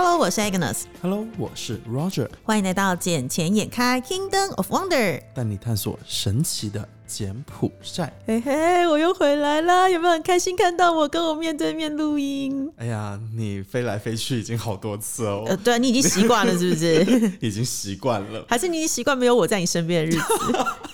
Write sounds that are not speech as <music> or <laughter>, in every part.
Hello，我是 Agnes，Hello，我是 Roger，欢迎来到眼前眼开 Kingdom of Wonder。带你探索神奇的柬埔寨。嘿嘿，我又回来啦！有没有很开心看到我跟我面对面录音？哎呀，你飞来飞去已经好多次哦，呃，对你已经习惯了是不是？<laughs> 已经习惯了。还是你已经习惯没有我在你身边的日子？<laughs>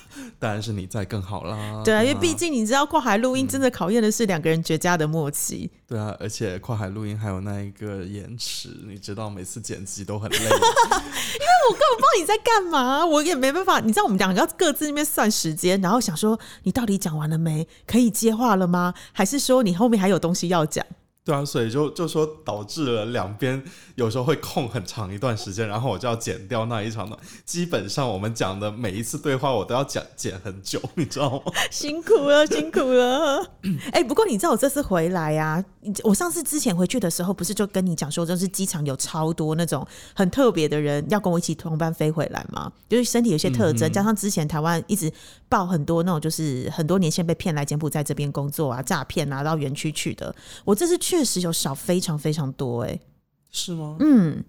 当然是你在更好啦。对啊，因为毕竟你知道跨海录音真的考验的是两个人绝佳的默契。对啊，而且跨海录音还有那一个延迟，你知道每次剪辑都很累。<laughs> 因为我根本不知道你在干嘛，我也没办法。你知道我们两个要各自那边算时间，然后想说你到底讲完了没？可以接话了吗？还是说你后面还有东西要讲？对啊，所以就就说导致了两边有时候会空很长一段时间，然后我就要剪掉那一场的。基本上我们讲的每一次对话，我都要讲剪很久，你知道吗？<laughs> 辛苦了，辛苦了。哎、不过你知道我这次回来啊、我上次之前回去的时候，不是就跟你讲说，就是机场有超多那种很特别的人要跟我一起同班飞回来吗？就是身体有些特征，加上之前台湾一直报很多那种，就是很多年前被骗来柬埔寨这边工作啊、诈骗啊，到园区去的。我这次确实有少非常非常多、哎，是吗？嗯，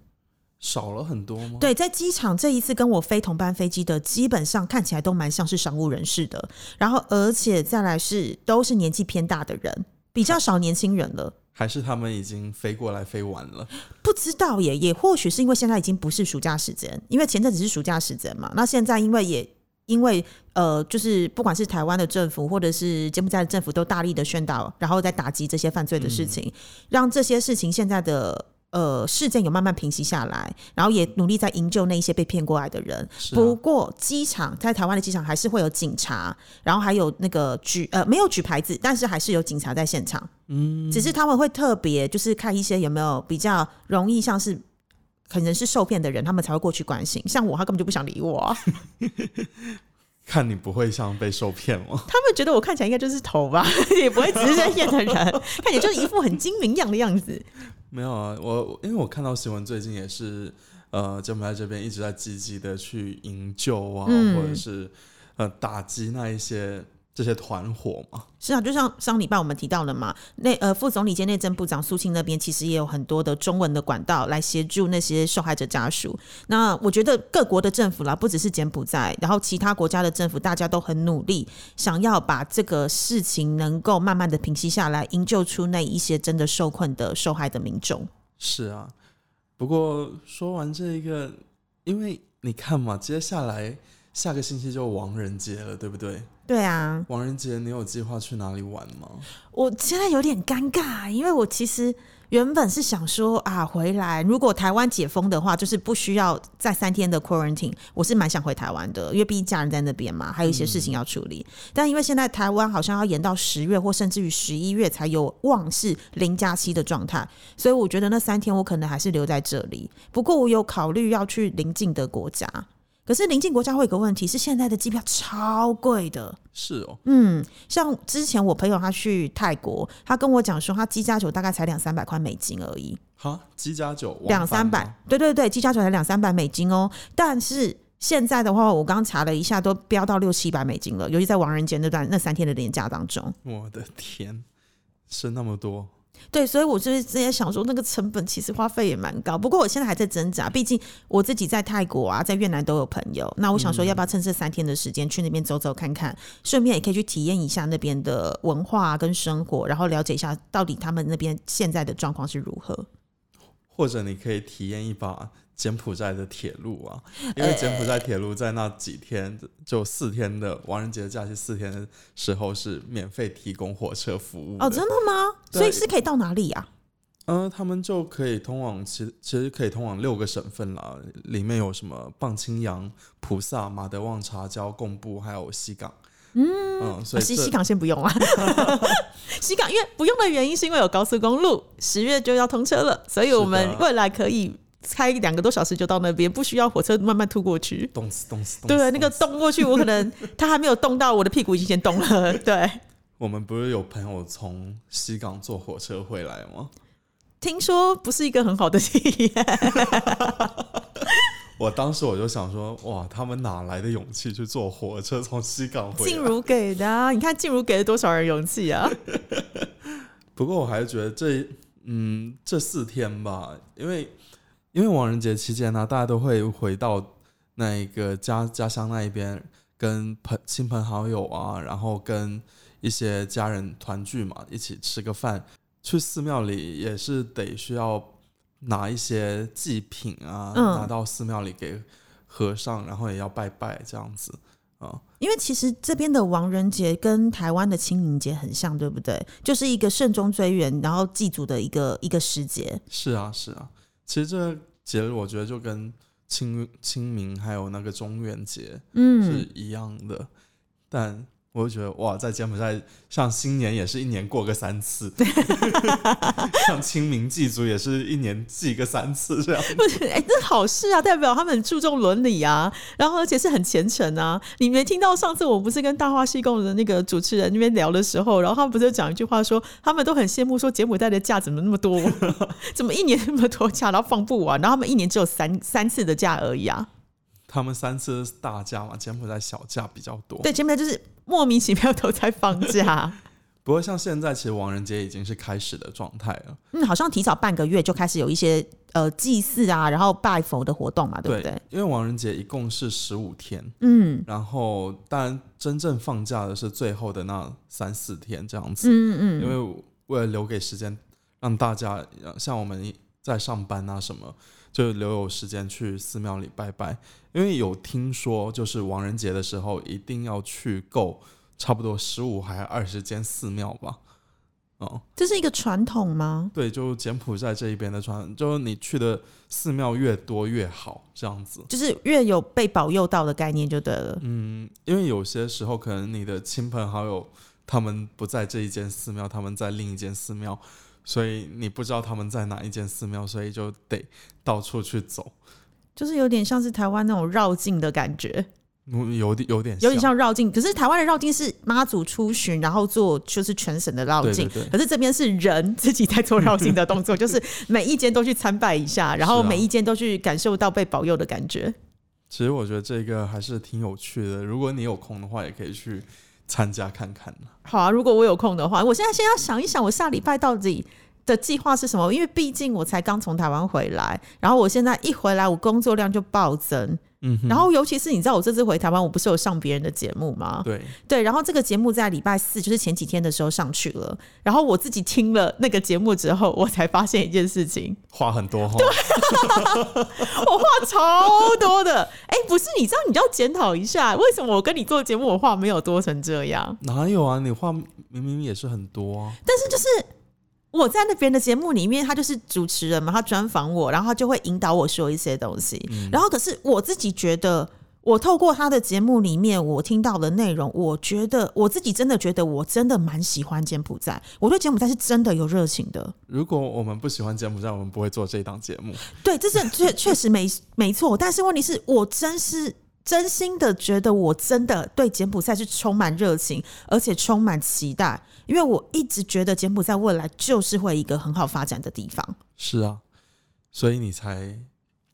少了很多吗？对，在机场这一次跟我飞同班飞机的，基本上看起来都蛮像是商务人士的，然后而且再来是都是年纪偏大的人，比较少年轻人了。还是他们已经飞过来飞完了？不知道耶，也或许是因为现在已经不是暑假时间，因为前阵子是暑假时间嘛，那现在因为也因为呃，就是不管是台湾的政府或者是柬埔寨的政府都大力的宣导，然后在打击这些犯罪的事情，让这些事情现在的。呃，事件有慢慢平息下来，然后也努力在营救那一些被骗过来的人。啊不过，机场在台湾的机场还是会有警察，然后还有那个举呃没有举牌子，但是还是有警察在现场。嗯，只是他们会特别就是看一些有没有比较容易像是可能是受骗的人，他们才会过去关心。像我，他根本就不想理我啊、<laughs> 看你不会像被受骗吗？<laughs> 他们觉得我看起来应该就是头吧，<laughs> 也不会只是在骗的人，看起来就是一副很精明样的样子。没有啊，我因为我看到新闻，最近也是呃，柬埔寨这边一直在积极的去营救啊，嗯或者是呃打击那一些这些团伙嘛。是啊，就像上礼拜我们提到了嘛，那呃副总理兼内政部长苏庆那边其实也有很多的中文的管道来协助那些受害者家属。那我觉得各国的政府啦，不只是柬埔寨，然后其他国家的政府，大家都很努力，想要把这个事情能够慢慢的平息下来，营救出那一些真的受困的受害的民众。是啊，不过说完这一个，因为你看嘛，接下来下个星期就亡人节了，对不对？对啊，亡人节你有计划去哪里玩吗？我现在有点尴尬，因为我其实原本是想说啊，回来如果台湾解封的话，就是不需要再三天的 quarantine，我是蛮想回台湾的，因为毕竟家人在那边嘛，还有一些事情要处理。但因为现在台湾好像要延到十月或甚至于十一月才有望是零加七的状态，所以我觉得那三天我可能还是留在这里。不过我有考虑要去邻近的国家。可是临近国家会有个问题是，现在的机票超贵的，是哦，嗯，像之前我朋友他去泰国，他跟我讲说，他机加酒大概才两三百块美金而已，哈，机加酒往两三百对对对，机加酒才两三百美金哦。但是现在的话，我刚查了一下，都飙到六七百美金了，尤其在王人节那段那三天的连假当中。我的天，升那么多。对，所以我就是之前想说，那个成本其实花费也蛮高。不过我现在还在挣扎，毕竟我自己在泰国啊，在越南都有朋友。那我想说，要不要趁这三天的时间去那边走走看看，顺便也可以去体验一下那边的文化、啊、跟生活，然后了解一下到底他们那边现在的状况是如何。或者你可以体验一把柬埔寨的铁路啊，因为柬埔寨铁路在那几天就四天的亡人节假期四天的时候是免费提供火车服务哦，真的吗？所以是可以到哪里啊？嗯，他们就可以通往其其实可以通往六个省份啦，里面有什么棒青洋、菩萨、马德旺、茶礁、贡布，还有西港。嗯所以西港先不用啊，<laughs> <laughs> 西港因为不用的原因是因为有高速公路，十月就要通车了，所以我们未来可以开两个多小时就到那边，不需要火车慢慢突过去。冻死冻死。对，那个动死动过去，我可能他还没有冻到，我的屁股已经先冻了。<laughs> 对，我们不是有朋友从西港坐火车回来吗？听说不是一个很好的体验。<laughs> 我当时我就想说，哇，他们哪来的勇气去坐火车从西港回来？静茹给的、啊，你看静茹给了多少人勇气啊？<laughs> 不过我还是觉得这，嗯，这四天吧，因为因为亡人节期间呢，大家都会回到那一个家家乡那一边，跟朋亲朋好友啊，然后跟一些家人团聚嘛，一起吃个饭。去寺庙里也是得需要拿一些祭品啊，嗯拿到寺庙里给和尚，然后也要拜拜这样子啊。因为其实这边的亡人节跟台湾的清明节很像，对不对？就是一个慎终追远，然后祭祖的一个一个时节。是啊，是啊。其实这个节日我觉得就跟清清明还有那个中元节是嗯，一样的，但我就觉得哇，在柬埔寨上新年也是一年过个三次，<laughs> 像清明祭祖也是一年祭个三次这样。不是，哎、这好事啊，代表他们很注重伦理啊，然后而且是很虔诚啊。你没听到上次我不是跟大话西贡的那个主持人那边聊的时候，然后他们不是讲一句话说，他们都很羡慕说柬埔寨的假怎么那么多，<laughs> 怎么一年那么多假，然后放不完，然后他们一年只有三三次的假而已啊。他们三次是大假嘛，柬埔寨小假比较多。对，柬埔寨就是莫名其妙都在放假。<laughs> 不过像现在其实亡人节已经是开始的状态了。嗯，好像提早半个月就开始有一些呃祭祀啊，然后拜佛的活动嘛，对不对？因为亡人节一共是十五天，嗯然后当然真正放假的是最后的那三四天这样子。嗯嗯，因为为了留给时间让大家像我们在上班啊什么，就留有时间去寺庙里拜拜。因为有听说，就是亡人节的时候一定要去够差不多十五还二十间寺庙吧。哦，这是一个传统吗？对，就柬埔寨这一边的传，就是你去的寺庙越多越好，这样子。就是越有被保佑到的概念就对了。嗯，因为有些时候可能你的亲朋好友他们不在这一间寺庙，他们在另一间寺庙，所以你不知道他们在哪一间寺庙，所以就得到处去走，就是有点像是台湾那种绕境的感觉，嗯有点有点有点像绕境。可是台湾的绕境是妈祖出巡，然后做就是全省的绕境。对对对可是这边是人自己在做绕境的动作，<laughs> 就是每一间都去参拜一下，然后每一间都去感受到被保佑的感觉。其实我觉得这个还是挺有趣的，如果你有空的话，也可以去参加看看。好啊，如果我有空的话，我现在先要想一想，我下礼拜到底的计划是什么？因为毕竟我才刚从台湾回来，然后我现在一回来，我工作量就暴增。嗯，然后尤其是你知道，我这次回台湾，我不是有上别人的节目吗？对，对，然后这个节目在礼拜四，就是前几天的时候上去了。然后我自己听了那个节目之后，我才发现一件事情，话很多哈。<laughs> 我话超多的。哎，不是，你知道你就要检讨一下，为什么我跟你做节目，我话没有多成这样？哪有啊？你话明明也是很多啊。但是就是我在那边的节目里面，他就是主持人嘛，他专访我，然后他就会引导我说一些东西。然后可是我自己觉得。我透过他的节目里面，我听到的内容，我觉得我自己真的觉得，我真的蛮喜欢柬埔寨。我对柬埔寨是真的有热情的。如果我们不喜欢柬埔寨，我们不会做这档节目。对，这是确确实没没错。但是问题是我真是真心的觉得，我真的对柬埔寨是充满热情，而且充满期待，因为我一直觉得柬埔寨未来就是会一个很好发展的地方。是啊，所以你才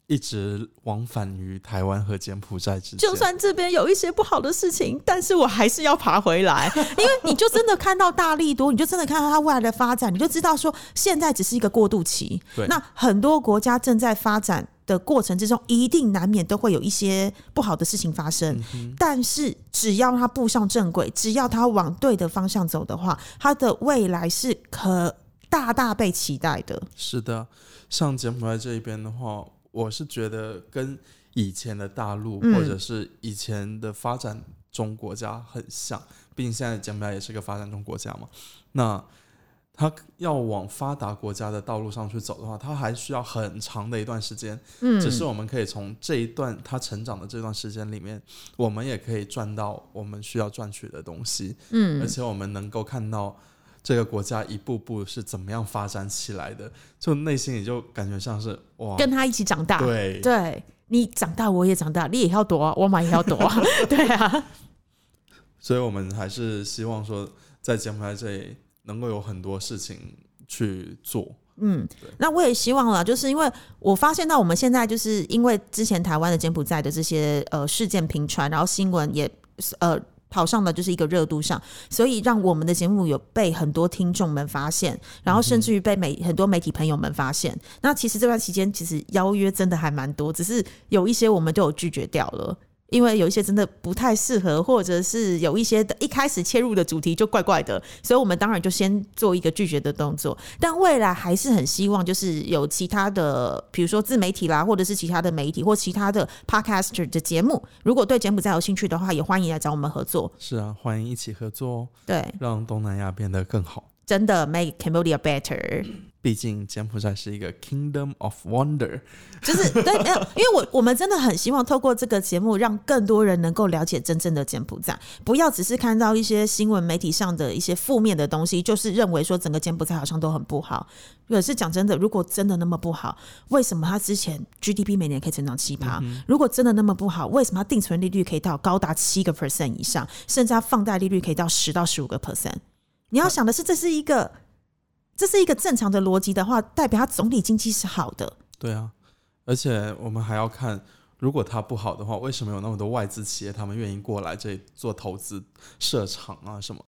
一直往返于台湾和柬埔寨之间。就算这边有一些不好的事情，但是我还是要爬回来，<laughs> 因为你就真的看到大力多，你就真的看到它未来的发展，你就知道说现在只是一个过渡期。对那很多国家正在发展的过程之中，一定难免都会有一些不好的事情发生。但是只要它步上正轨，只要它往对的方向走的话，它的未来是可大大被期待的。是的，像柬埔寨这一边的话，我是觉得跟以前的大陆、嗯或者是以前的发展中国家很像，毕竟现在柬埔寨也是个发展中国家嘛。那它要往发达国家的道路上去走的话，它还需要很长的一段时间。嗯，只是我们可以从这一段它成长的这段时间里面，我们也可以赚到我们需要赚取的东西。嗯而且我们能够看到这个国家一步步是怎么样发展起来的，就内心也就感觉像是哇，跟他一起长大。对。对你长大，我也长大，你也要躲啊，我嘛也要躲。<laughs> 啊，<laughs> 对啊，所以我们还是希望说，在柬埔寨这里能够有很多事情去做。嗯，那我也希望了，就是因为我发现到我们现在就是因为之前台湾的柬埔寨的这些呃事件频传，然后新闻也呃跑上的就是一个热度上，所以让我们的节目有被很多听众们发现，然后甚至于被媒很多媒体朋友们发现。那其实这段期间，其实邀约真的还蛮多，只是有一些我们都有拒绝掉了。因为有一些真的不太适合，或者是有一些的一开始切入的主题就怪怪的，所以我们当然就先做一个拒绝的动作。但未来还是很希望，就是有其他的，比如说自媒体啦，或者是其他的媒体或其他的 podcaster 的节目，如果对柬埔寨有兴趣的话，也欢迎来找我们合作。是啊，欢迎一起合作哦，对，让东南亚变得更好。真的 make Cambodia better。毕竟柬埔寨是一个 Kingdom of Wonder，就是对，没有，因为我我们真的很希望透过这个节目，让更多人能够了解真正的柬埔寨，不要只是看到一些新闻媒体上的一些负面的东西，就是认为说整个柬埔寨好像都很不好。可是讲真的，如果真的那么不好，为什么他之前 GDP 每年可以成长七趴？如果真的那么不好，为什么它定存利率可以到高达七个 percent 以上，甚至他放贷利率可以到十到十五个 percent？你要想的是，这是一个。这是一个正常的逻辑的话，代表它总体经济是好的。对啊，而且我们还要看，如果它不好的话，为什么有那么多外资企业他们愿意过来这里做投资、设厂啊什么？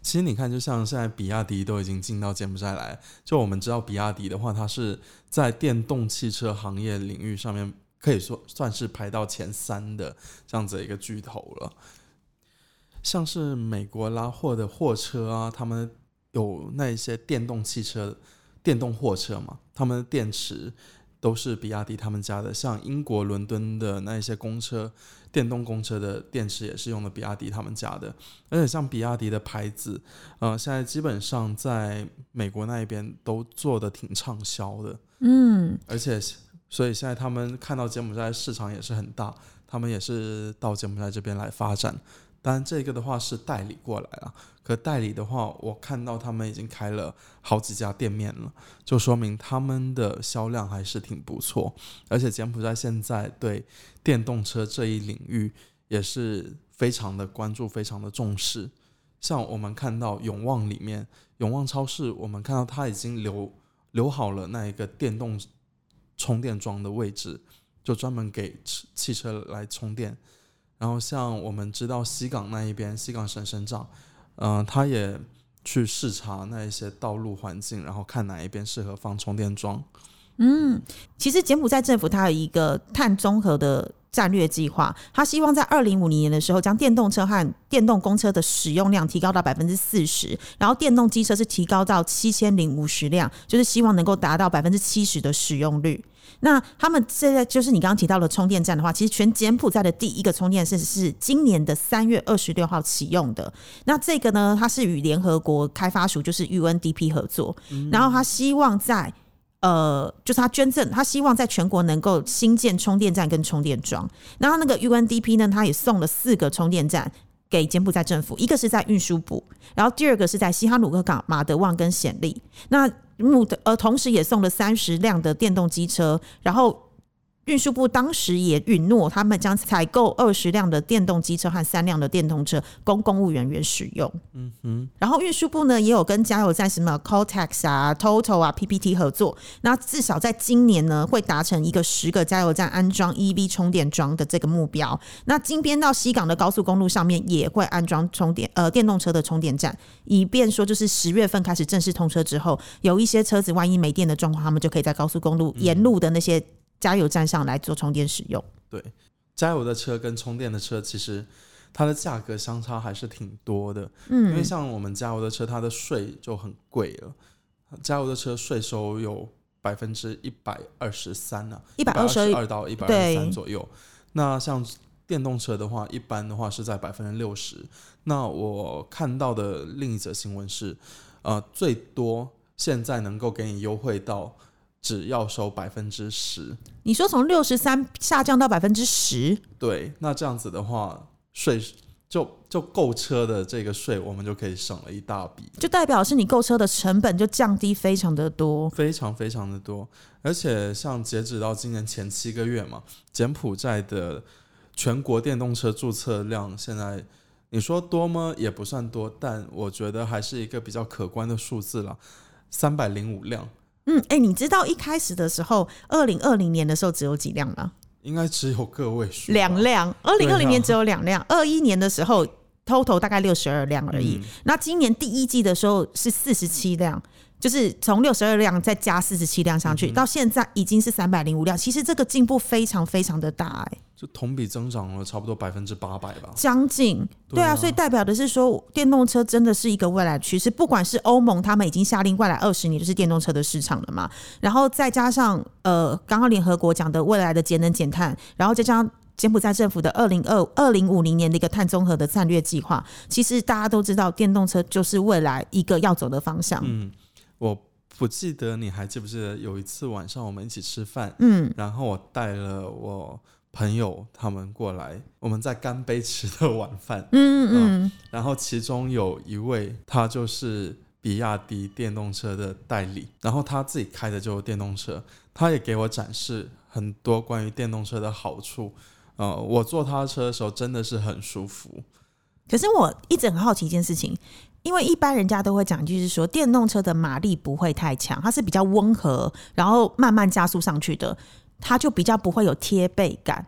其实你看，就像现在比亚迪都已经进到柬埔寨来，就我们知道比亚迪的话，它是在电动汽车行业领域上面可以说算是排到前三的这样子一个巨头了。像是美国拉货的货车啊，他们。有那一些电动汽车、电动货车嘛，他们的电池都是比亚迪他们家的。像英国伦敦的那一些公车、电动公车的电池也是用的比亚迪他们家的。而且像比亚迪的牌子，呃，现在基本上在美国那一边都做的挺畅销的。嗯，而且所以现在他们看到柬埔寨市场也是很大，他们也是到柬埔寨这边来发展。当然，这个的话是代理过来了。可代理的话，我看到他们已经开了好几家店面了，就说明他们的销量还是挺不错。而且柬埔寨现在对电动车这一领域也是非常的关注，非常的重视。像我们看到永旺里面，永旺超市，我们看到它已经留留好了那一个电动充电桩的位置，就专门给汽车来充电。然后像我们知道西港那一边，西港省省长，嗯，他也去视察那一些道路环境，然后看哪一边适合放充电桩。嗯，其实柬埔寨政府它有一个碳综合的战略计划，他希望在二零五零年的时候，将电动车和电动公车的使用量提高到百分之四十，然后电动机车是提高到七千零五十辆，就是希望能够达到百分之七十的使用率。那他们现在就是你刚刚提到的充电站的话，其实全柬埔寨的第一个充电站是今年的三月二十六号启用的。那这个呢，它是与联合国开发署就是 UNDP 合作，然后他希望在呃，就是他捐赠，他希望在全国能够新建充电站跟充电桩。然后那个 UNDP 呢，他也送了四个充电站给柬埔寨政府，一个是在运输部，然后第二个是在西哈努克港、马德旺跟暹粒。那木的，呃，同时也送了三十辆的电动机车，然后。运输部当时也允诺，他们将采购二十辆的电动机车和三辆的电动车供公务人员使用。嗯哼。然后运输部呢也有跟加油站什么 Coltex 啊、Total 啊、PPT 合作，那至少在今年呢会达成一个十个加油站安装 EV 充电桩的这个目标。那金边到西港的高速公路上面也会安装充电呃电动车的充电站，以便说就是十月份开始正式通车之后，有一些车子万一没电的状况，他们就可以在高速公路沿路的那些。加油站上来做充电使用。对，加油的车跟充电的车，其实它的价格相差还是挺多的。嗯，因为像我们加油的车，它的税就很贵了。加油的车税收有百分之一百二十三呢，一百二十二到一百二十三左右。那像电动车的话，一般的话是在百分之六十。那我看到的另一则新闻是，呃，最多现在能够给你优惠到。只要收百分之十，你说从六十三下降到百分之十，对，那这样子的话，税就就购车的这个税，我们就可以省了一大笔，就代表是你购车的成本就降低非常的多，非常非常的多。而且像截止到今年前七个月嘛，柬埔寨的全国电动车注册量，现在你说多吗？也不算多，但我觉得还是一个比较可观的数字了，三百零五辆。嗯，哎，你知道一开始的时候，二零二零年的时候只有几辆吗？应该只有个位数，两辆。二零二零年只有两辆，二一年的时候 total 大概六十二辆而已。嗯那今年第一季的时候是四十七辆，就是从六十二辆再加四十七辆上嗯去，到现在已经是三百零五辆。其实这个进步非常非常的大、哎，就同比增长了差不多百分之八百吧。将近对啊，对啊所以代表的是说，电动车真的是一个未来趋势。不管是欧盟，他们已经下令未来二十年就是电动车的市场了嘛，然后再加上呃，刚刚联合国讲的未来的节能减碳，然后再加上。柬埔寨政府的二零二二零五零年的一个碳综合的战略计划，其实大家都知道，电动车就是未来一个要走的方向。嗯，我不记得你还记不记得有一次晚上我们一起吃饭，嗯，然后我带了我朋友他们过来，我们在干杯吃的晚饭，嗯嗯然后其中有一位他就是比亚迪电动车的代理，然后他自己开的就是电动车，他也给我展示很多关于电动车的好处。呃，我坐他的车的时候真的是很舒服。可是我一直很好奇一件事情，因为一般人家都会讲，就是说电动车的马力不会太强，它是比较温和，然后慢慢加速上去的，它就比较不会有贴背感。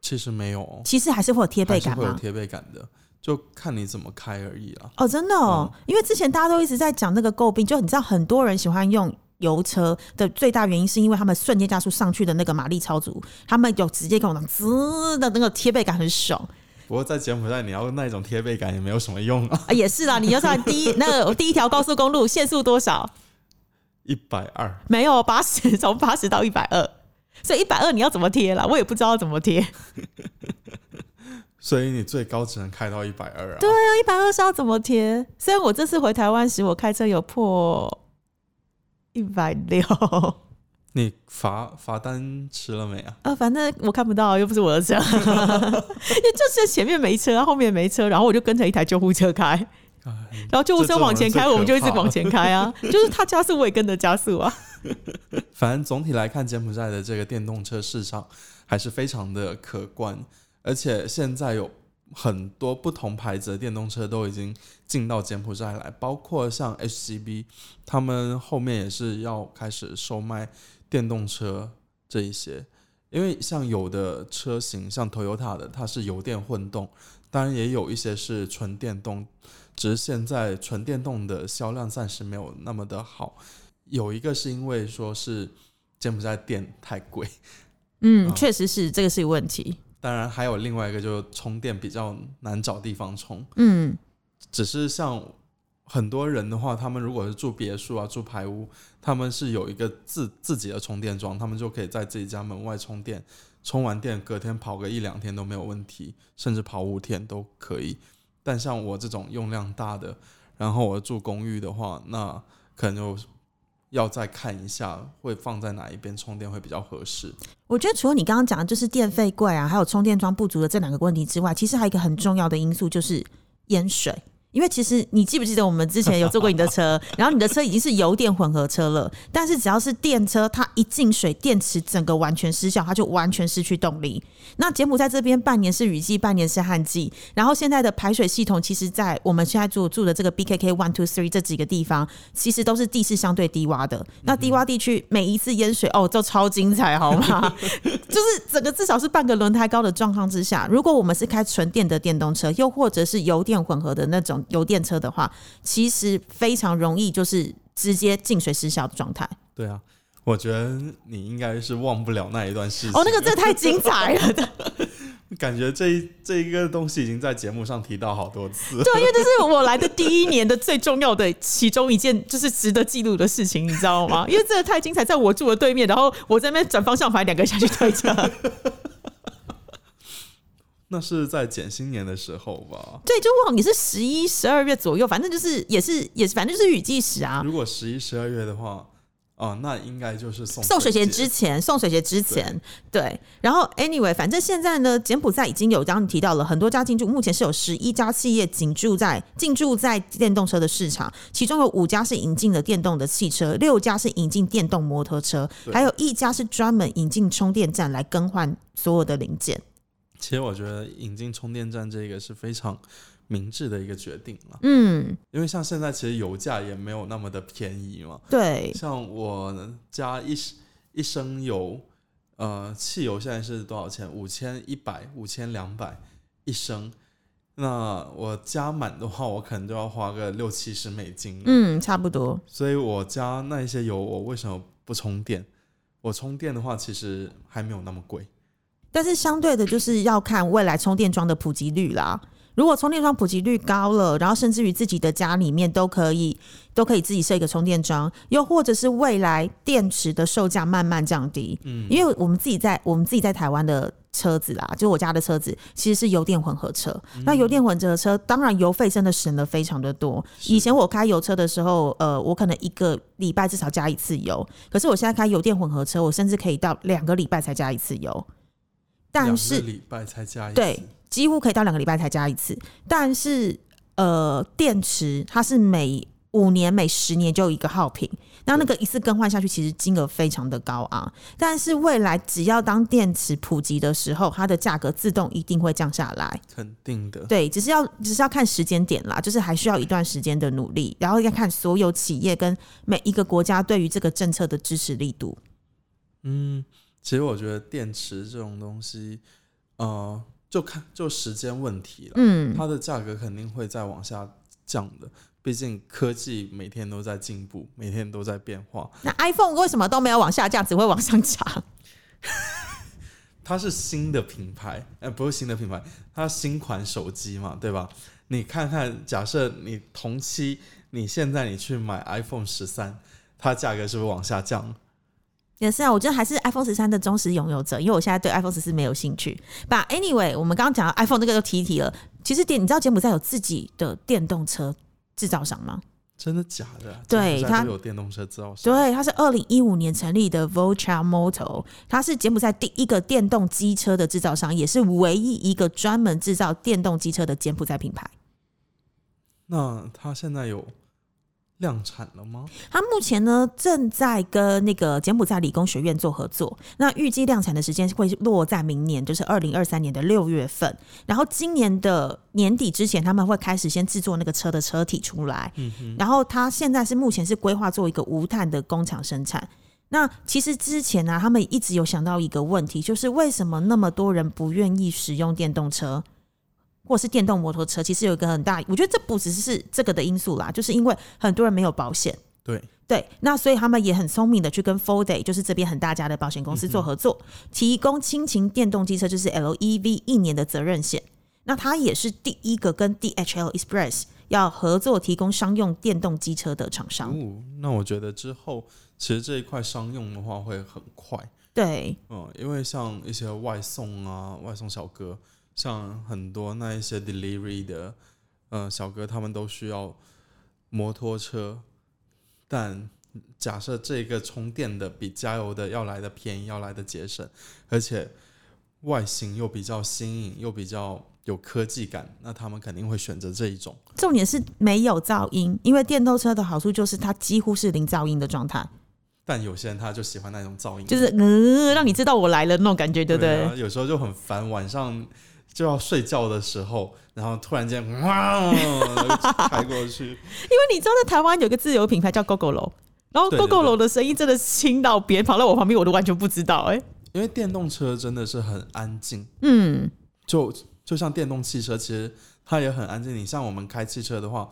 其实没有哦，其实还是会有贴背感吗？会有贴背感的，就看你怎么开而已啦。哦，真的哦，因为之前大家都一直在讲那个诟病，就你知道很多人喜欢用。油车的最大原因是因为他们瞬间加速上去的那个马力超足，他们有直接跟我讲滋的那个贴背感很爽不过在柬埔寨，你要那种贴背感也没有什么用啊，<laughs> 啊，也是啦。你要看第一那个第一条高速公路限速多少？一百二。没有八十，从八十到一百二，所以一百二你要怎么贴啦？我也不知道怎么贴。<laughs> 所以你最高只能开到一百二啊。对啊，一百二是要怎么贴？虽然我这次回台湾时，我开车有破一百六，<laughs> 你罚罚单吃了没啊？啊，反正我看不到，又不是我的车，<laughs> 因为就是前面没车，后面没车，然后我就跟着一台救护车开，哎然后救护车往前开，我们就一直往前开啊，就是他加速，我也跟着加速啊。<laughs> 反正总体来看，柬埔寨的这个电动车市场还是非常的可观，而且现在有很多不同牌子的电动车都已经进到柬埔寨来，包括像 HCB，他们后面也是要开始售卖电动车这一些。因为像有的车型，像 Toyota 的，它是油电混动，当然也有一些是纯电动，只是现在纯电动的销量暂时没有那么的好。有一个是因为说是柬埔寨电太贵，嗯，啊确实是这个是问题。当然还有另外一个就是充电比较难找地方充。嗯，只是像很多人的话，他们如果是住别墅啊、住排屋，他们是有一个自自己的充电桩，他们就可以在自己家门外充电，充完电隔天跑个一两天都没有问题，甚至跑五天都可以。但像我这种用量大的，然后我住公寓的话，那可能就要再看一下会放在哪一边充电会比较合适。我觉得除了你刚刚讲的就是电费贵啊，还有充电桩不足的这两个问题之外，其实还有一个很重要的因素就是淹水。因为其实你记不记得我们之前有坐过你的车，<laughs> 然后你的车已经是油电混合车了，但是只要是电车，它一进水，电池整个完全失效，它就完全失去动力。那柬埔寨这边半年是雨季，半年是旱季，然后现在的排水系统，其实在我们现在住住的这个 BKK one two three 这几个地方，其实都是地势相对低洼的。那低洼地区每一次淹水，哦，就超精彩，好吗？就是整个至少是半个轮胎高的状况之下，如果我们是开纯电的电动车，又或者是油电混合的那种油电车的话，其实非常容易就是直接进水失效的状态。对啊，我觉得你应该是忘不了那一段事情。哦，那个真的太精彩了，<laughs> 感觉这一这一个东西已经在节目上提到好多次。对，因为这是我来的第一年的最重要的其中一件，就是值得记录的事情，你知道吗？因为这个太精彩，在我住的对面，然后我在那边转方向盘，两个人下去推车。<laughs> 那是在减新年的时候吧？对，就忘了也是十一、十二月左右，反正就是也是也是，反正就是雨季时啊。如果十一、十二月的话，哦，那应该就是送送水节节之前，送水节之前，对。然后，anyway，反正现在呢，柬埔寨已经有刚刚你提到了很多家进驻，目前是有十一家企业进驻在进驻在电动车的市场，其中有五家是引进了电动的汽车，六家是引进电动摩托车，对还有一家是专门引进充电站来更换所有的零件。其实我觉得引进充电站这个是非常明智的一个决定了，嗯，因为像现在其实油价也没有那么的便宜嘛。对，像我加一一升油，呃，汽油现在是多少钱？五千一百、五千两百一升。那我加满的话，我可能就要花个六七十美金。嗯，差不多。所以我加那一些油，我为什么不充电？我充电的话，其实还没有那么贵。但是相对的，就是要看未来充电桩的普及率啦。如果充电桩普及率高了，然后甚至于自己的家里面都可以都可以自己设一个充电桩，又或者是未来电池的售价慢慢降低，嗯，因为我们自己在我们自己在台湾的车子啦，就我家的车子其实是油电混合车，那油电混合车当然油费真的省了非常的多。以前我开油车的时候，呃，我可能一个礼拜至少加一次油，可是我现在开油电混合车，我甚至可以到两个礼拜才加一次油。但是礼拜才加一对，几乎可以到两个礼拜才加一次。但是呃，电池它是每五年、每十年就一个耗品，那那个一次更换下去，其实金额非常的高昂。但是未来只要当电池普及的时候，它的价格自动一定会降下来，肯定的。对，只是要只是要看时间点啦，就是还需要一段时间的努力，然后要看所有企业跟每一个国家对于这个政策的支持力度。嗯。其实我觉得电池这种东西，呃，就看就时间问题了。嗯，它的价格肯定会再往下降的，毕竟科技每天都在进步，每天都在变化。那 iPhone 为什么都没有往下降，只会往上涨？它是新的品牌，哎，不是新的品牌，它新款手机嘛，对吧？你看看，假设你同期，你现在你去买 iPhone 十三，它价格是不是往下降？也是啊，我觉得还是 iPhone 十三的忠实拥有者，因为我现在对 iPhone 十四没有兴趣。But anyway，我们刚刚讲到 iPhone 这个就提提了。其实电，你知道柬埔寨有自己的电动车制造商吗？真的假的？对，它有电动车制造商。对，它是二零一五年成立的 Volcha Motor，它是柬埔寨第一个电动机车的制造商，也是唯一一个专门制造电动机车的柬埔寨品牌。那它现在有？量产了吗？它目前呢正在跟那个柬埔寨理工学院做合作，那预计量产的时间会落在明年，就是二零二三年的六月份。然后今年的年底之前，他们会开始先制作那个车的车体出来。嗯然后它现在是目前是规划做一个无碳的工厂生产。那其实之前呢，他们一直有想到一个问题，就是为什么那么多人不愿意使用电动车？或是电动摩托车，其实有一个很大，我觉得这不只是这个的因素啦，就是因为很多人没有保险。对对，那所以他们也很聪明的去跟 Folday，就是这边很大家的保险公司做合作，提供亲情电动机车，就是 LEV 一年的责任险。那它也是第一个跟 DHL Express 要合作提供商用电动机车的厂商。哦，那我觉得之后其实这一块商用的话会很快。对，嗯，因为像一些外送啊，外送小哥。像很多那一些 delivery 的，呃，小哥他们都需要摩托车，但假设这个充电的比加油的要来的便宜，要来的节省，而且外形又比较新颖，又比较有科技感，那他们肯定会选择这一种。重点是没有噪音，因为电动车的好处就是它几乎是零噪音的状态。但有些人他就喜欢那种噪音，就是嗯，让你知道我来了那种感觉，对不对？有时候就很烦，晚上。就要睡觉的时候，然后突然间哇开过去，<laughs> 因为你知道在台湾有个自由品牌叫 GoGo 楼，然后 GoGo 楼的声音真的轻到别人跑到我旁边我都完全不知道哎。因为电动车真的是很安静，嗯，就就像电动汽车，其实它也很安静。你像我们开汽车的话，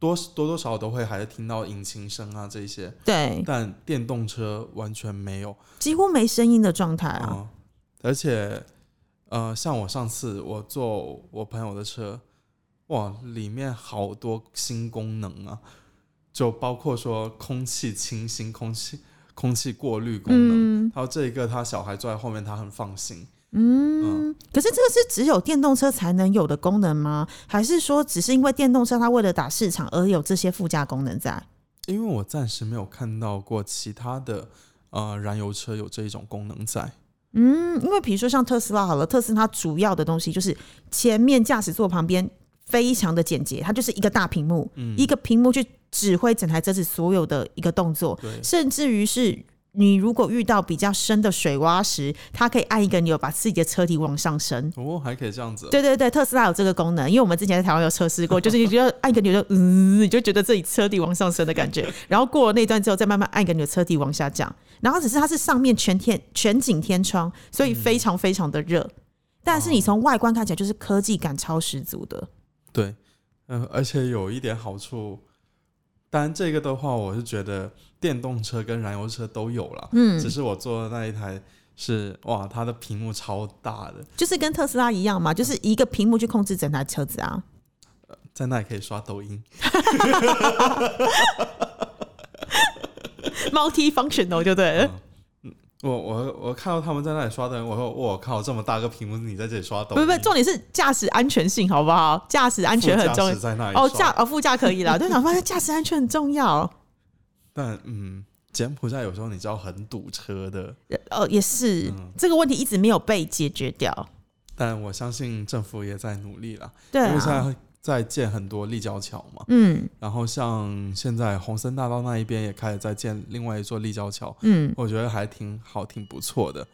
多多多少少都会还是听到引擎声啊这些，对。但电动车完全没有，几乎没声音的状态啊，而且。呃，像我上次我坐我朋友的车，哇，里面好多新功能啊，就包括说空气清新、空气空气过滤功能，还有这一个他小孩坐在后面，他很放心。嗯，可是这个是只有电动车才能有的功能吗？还是说只是因为电动车它为了打市场而有这些附加功能在？因为我暂时没有看到过其他的呃燃油车有这一种功能在。嗯，因为比如说像特斯拉好了，特斯拉主要的东西就是前面驾驶座旁边非常的简洁，它就是一个大屏幕，一个屏幕去指挥整台车子所有的一个动作，甚至于是。你如果遇到比较深的水洼时，它可以按一个钮把自己的车体往上升。哦，还可以这样子。对对对，特斯拉有这个功能，因为我们之前在台湾有测试过，<laughs> 就是你觉得按一个钮就嗯，你就觉得自己车底往上升的感觉，<laughs> 然后过了那段之后，再慢慢按一个钮，车底往下降。然后只是它是上面全天全景天窗，所以非常非常的热。但是你从外观看起来就是科技感超十足的。对，嗯、而且有一点好处，当然这个的话，我是觉得电动车跟燃油车都有了，嗯只，是我坐的那一台是哇，它的屏幕超大的，就是跟特斯拉一样嘛，就是一个屏幕去控制整台车子啊。在那里可以刷抖音。<laughs> multi functional 就对了。嗯我我我看到他们在那里刷抖音，我说我靠，这么大个屏幕，你在这里刷抖音？不不，重点是驾驶安全性，好不好？驾驶安全很重要。在那里哦，驾哦副驾可以了，对，想发现驾驶安全很重要。但嗯，柬埔寨有时候你知道很堵车的，哦，也是、嗯这个问题一直没有被解决掉。但我相信政府也在努力了，对因为现啊，在在建很多立交桥嘛。嗯然后像现在红森大道那一边也开始在建另外一座立交桥，嗯，我觉得还挺好，挺不错的。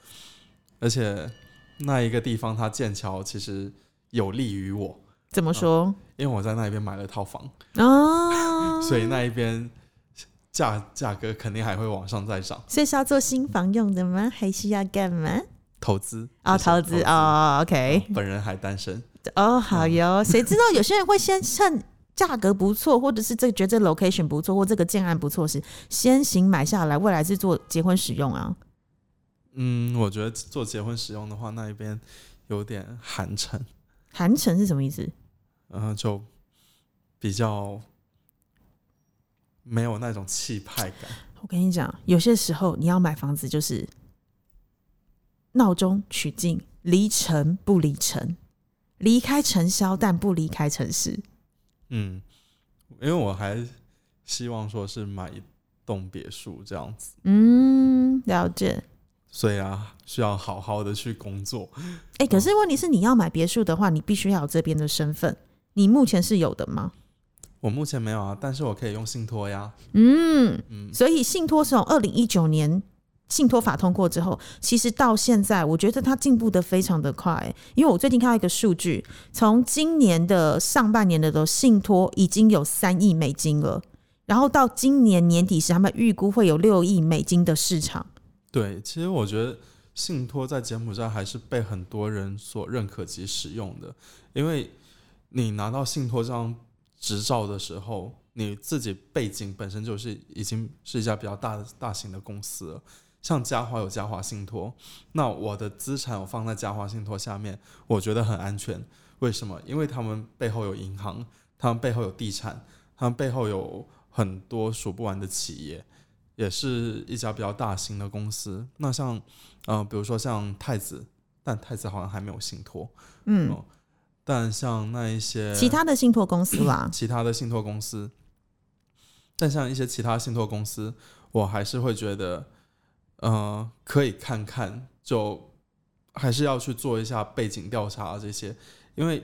而且那一个地方它建桥其实有利于我，怎么说？因为我在那一边买了套房，啊，<laughs> 所以那一边价价格肯定还会往上再涨。所以是要做新房用的吗？还是要干嘛？投资哦，谢谢投资哦，OK，嗯本人还单身，哦，好哟。谁知道有些人会先趁价格不错，或者是这个觉得这 location 不错，或这个建案不错时，先行买下来，未来是做结婚使用啊。嗯，我觉得做结婚使用的话，那一边有点寒碜，寒碜是什么意思？然后就比较没有那种气派感。我跟你讲，有些时候你要买房子，就是闹中取静，离城不离城，离开尘嚣但不离开城市。嗯，因为我还希望说是买一栋别墅这样子，嗯，了解。所以啊，需要好好的去工作。哎、可是问题是，你要买别墅的话，你必须要有这边的身份。你目前是有的吗？我目前没有啊，但是我可以用信托呀。嗯，嗯，所以信托是从二零一九年信托法通过之后，其实到现在，我觉得它进步的非常的快。因为我最近看到一个数据，从今年的上半年的的信托已经有三亿美金了，然后到今年年底时，他们预估会有六亿美金的市场。对，其实我觉得信托在柬埔寨还是被很多人所认可及使用的，因为你拿到信托这张执照的时候，你自己背景本身就是已经是一家比较大的大型的公司了。像嘉华有嘉华信托，那我的资产我放在嘉华信托下面，我觉得很安全。为什么？因为他们背后有银行，他们背后有地产，他们背后有很多数不完的企业。也是一家比较大型的公司。那像，呃，比如说像太子，但太子好像还没有信托。嗯，哦但像那一些其他的信托公司啦，<clears throat> 其他的信托公司，但像一些其他信托公司，我还是会觉得，呃，可以看看，就还是要去做一下背景调查这些，因为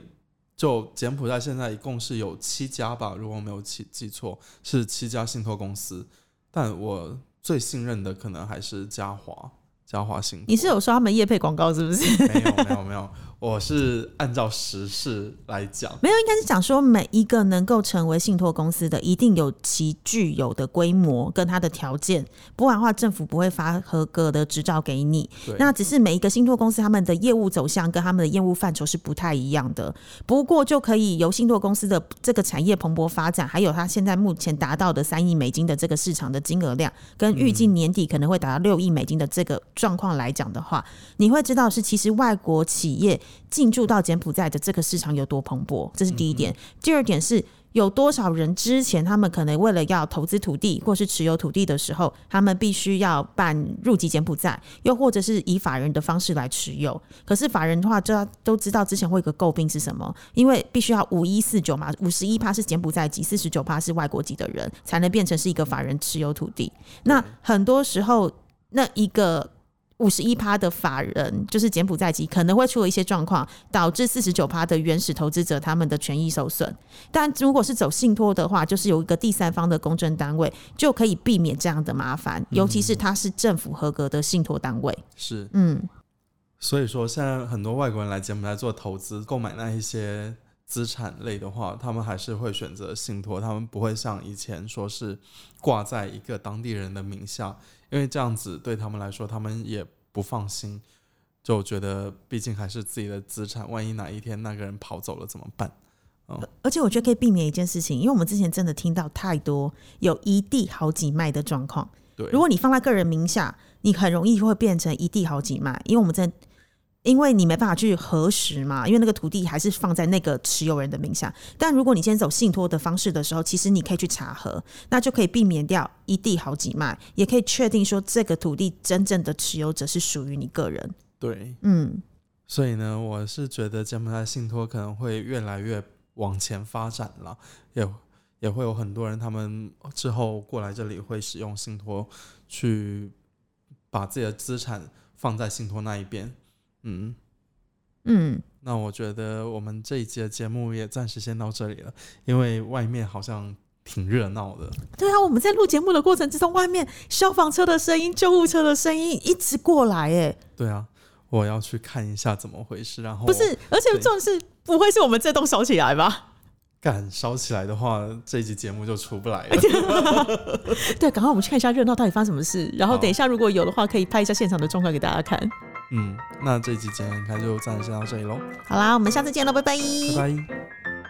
就柬埔寨现在一共是有七家吧，如果我没有记记错，是七家信托公司，但我最信任的可能还是嘉华，嘉华信托。你是有刷他们业配广告是不是？没有没有没有，我是按照时事来讲。没有，应该是讲说每一个能够成为信托公司的，一定有其具有的规模跟它的条件，不然的话政府不会发合格的执照给你。那只是每一个信托公司他们的业务走向跟他们的业务范畴是不太一样的，不过就可以由信托公司的这个产业蓬勃发展，还有它现在目前达到的三亿美金的这个市场的金额量，跟预计年底可能会达到六亿美金的这个状况来讲的话，你会知道是其实外国企业进驻到柬埔寨的这个市场有多蓬勃，这是第一点。第二点是。有多少人之前他们可能为了要投资土地或是持有土地的时候，他们必须要办入籍柬埔寨，又或者是以法人的方式来持有。可是法人的话，就要都知道之前会有个诟病是什么，因为必须要五一四九嘛，五十一趴是柬埔寨籍，四十九趴是外国籍的人，才能变成是一个法人持有土地。那很多时候，那一个。五十一趴的法人就是柬埔寨籍，可能会出了一些状况，导致四十九趴的原始投资者他们的权益受损。但如果是走信托的话，就是有一个第三方的公证单位，就可以避免这样的麻烦，尤其是它是政府合格的信托单位。是，嗯，所以说现在很多外国人来柬埔寨做投资、购买那一些资产类的话，他们还是会选择信托，他们不会像以前说是挂在一个当地人的名下，因为这样子对他们来说，他们也不放心，就觉得毕竟还是自己的资产，万一哪一天那个人跑走了怎么办？而且我觉得可以避免一件事情，因为我们之前真的听到太多有一地好几卖的状况。对，如果你放在个人名下，你很容易会变成一地好几卖，因为我们在。因为你没办法去核实嘛，因为那个土地还是放在那个持有人的名下。但如果你先走信托的方式的时候，其实你可以去查核，那就可以避免掉一地好几卖，也可以确定说这个土地真正的持有者是属于你个人。对，嗯，所以呢，我是觉得柬埔寨信托可能会越来越往前发展了，也也会有很多人他们之后过来这里会使用信托去把自己的资产放在信托那一边。嗯嗯，那我觉得我们这一集的节目也暂时先到这里了，因为外面好像挺热闹的。对啊，我们在录节目的过程之中，外面消防车的声音、救护车的声音一直过来，哎，对啊，我要去看一下怎么回事。然后不是，而且重点是不会是我们这栋烧起来吧？敢烧起来的话，这一集节目就出不来了。<laughs> 对，赶快我们去看一下热闹到底发生什么事。然后等一下如果有的话，可以拍一下现场的状况给大家看。嗯，那这期节目应该就暂时先到这里喽。好啦，我们下次见喽，拜拜，拜拜。